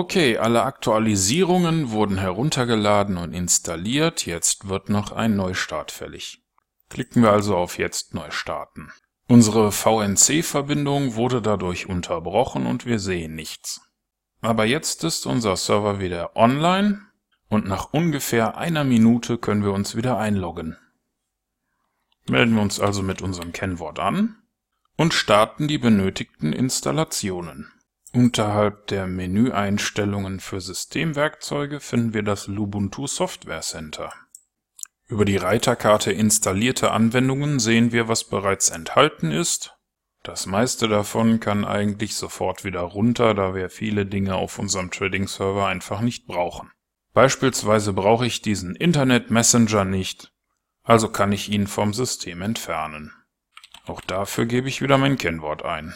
Okay, alle Aktualisierungen wurden heruntergeladen und installiert, jetzt wird noch ein Neustart fällig. Klicken wir also auf Jetzt neu starten. Unsere VNC-Verbindung wurde dadurch unterbrochen und wir sehen nichts. Aber jetzt ist unser Server wieder online und nach ungefähr einer Minute können wir uns wieder einloggen. Melden wir uns also mit unserem Kennwort an und starten die benötigten Installationen. Unterhalb der Menüeinstellungen für Systemwerkzeuge finden wir das Lubuntu Software Center. Über die Reiterkarte Installierte Anwendungen sehen wir, was bereits enthalten ist. Das meiste davon kann eigentlich sofort wieder runter, da wir viele Dinge auf unserem Trading-Server einfach nicht brauchen. Beispielsweise brauche ich diesen Internet-Messenger nicht, also kann ich ihn vom System entfernen. Auch dafür gebe ich wieder mein Kennwort ein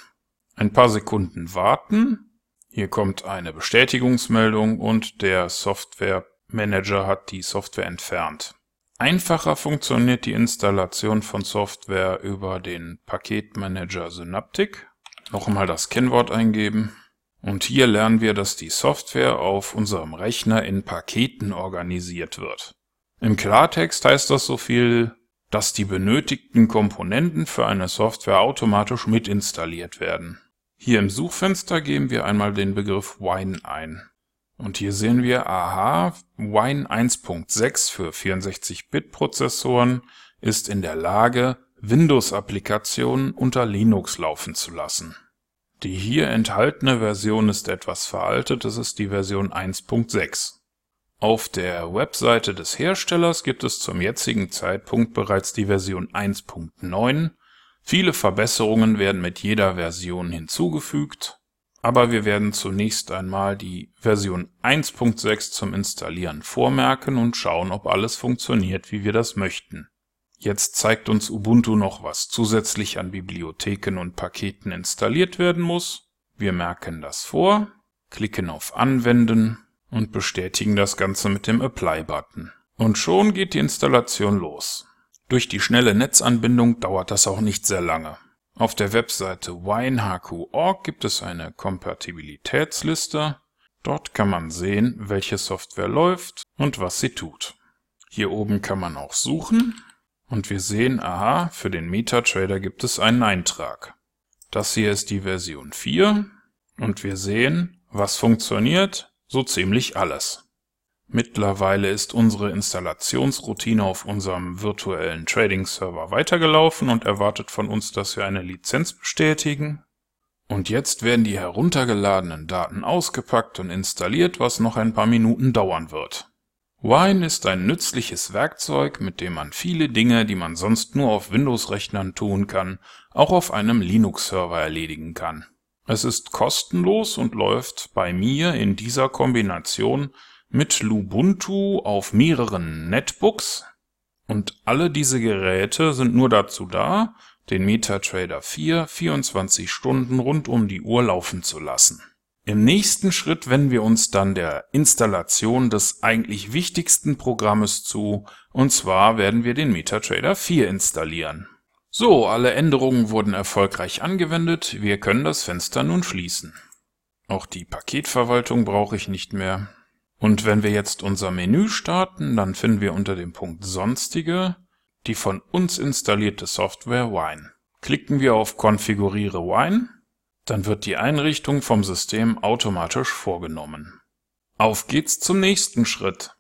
ein paar Sekunden warten. Hier kommt eine Bestätigungsmeldung und der Software Manager hat die Software entfernt. Einfacher funktioniert die Installation von Software über den Paketmanager Synaptic. Nochmal das Kennwort eingeben. Und hier lernen wir, dass die Software auf unserem Rechner in Paketen organisiert wird. Im Klartext heißt das so viel, dass die benötigten Komponenten für eine Software automatisch mitinstalliert werden. Hier im Suchfenster geben wir einmal den Begriff Wine ein. Und hier sehen wir, aha, Wine 1.6 für 64-Bit-Prozessoren ist in der Lage, Windows-Applikationen unter Linux laufen zu lassen. Die hier enthaltene Version ist etwas veraltet, es ist die Version 1.6. Auf der Webseite des Herstellers gibt es zum jetzigen Zeitpunkt bereits die Version 1.9 Viele Verbesserungen werden mit jeder Version hinzugefügt, aber wir werden zunächst einmal die Version 1.6 zum Installieren vormerken und schauen, ob alles funktioniert, wie wir das möchten. Jetzt zeigt uns Ubuntu noch, was zusätzlich an Bibliotheken und Paketen installiert werden muss. Wir merken das vor, klicken auf Anwenden und bestätigen das Ganze mit dem Apply-Button. Und schon geht die Installation los. Durch die schnelle Netzanbindung dauert das auch nicht sehr lange. Auf der Webseite winehq.org gibt es eine Kompatibilitätsliste. Dort kann man sehen, welche Software läuft und was sie tut. Hier oben kann man auch suchen und wir sehen, aha, für den MetaTrader gibt es einen Eintrag. Das hier ist die Version 4 und wir sehen, was funktioniert, so ziemlich alles. Mittlerweile ist unsere Installationsroutine auf unserem virtuellen Trading-Server weitergelaufen und erwartet von uns, dass wir eine Lizenz bestätigen. Und jetzt werden die heruntergeladenen Daten ausgepackt und installiert, was noch ein paar Minuten dauern wird. Wine ist ein nützliches Werkzeug, mit dem man viele Dinge, die man sonst nur auf Windows-Rechnern tun kann, auch auf einem Linux-Server erledigen kann. Es ist kostenlos und läuft bei mir in dieser Kombination mit Lubuntu auf mehreren Netbooks und alle diese Geräte sind nur dazu da, den MetaTrader 4 24 Stunden rund um die Uhr laufen zu lassen. Im nächsten Schritt wenden wir uns dann der Installation des eigentlich wichtigsten Programmes zu, und zwar werden wir den MetaTrader 4 installieren. So, alle Änderungen wurden erfolgreich angewendet, wir können das Fenster nun schließen. Auch die Paketverwaltung brauche ich nicht mehr. Und wenn wir jetzt unser Menü starten, dann finden wir unter dem Punkt Sonstige die von uns installierte Software Wine. Klicken wir auf Konfiguriere Wine, dann wird die Einrichtung vom System automatisch vorgenommen. Auf geht's zum nächsten Schritt.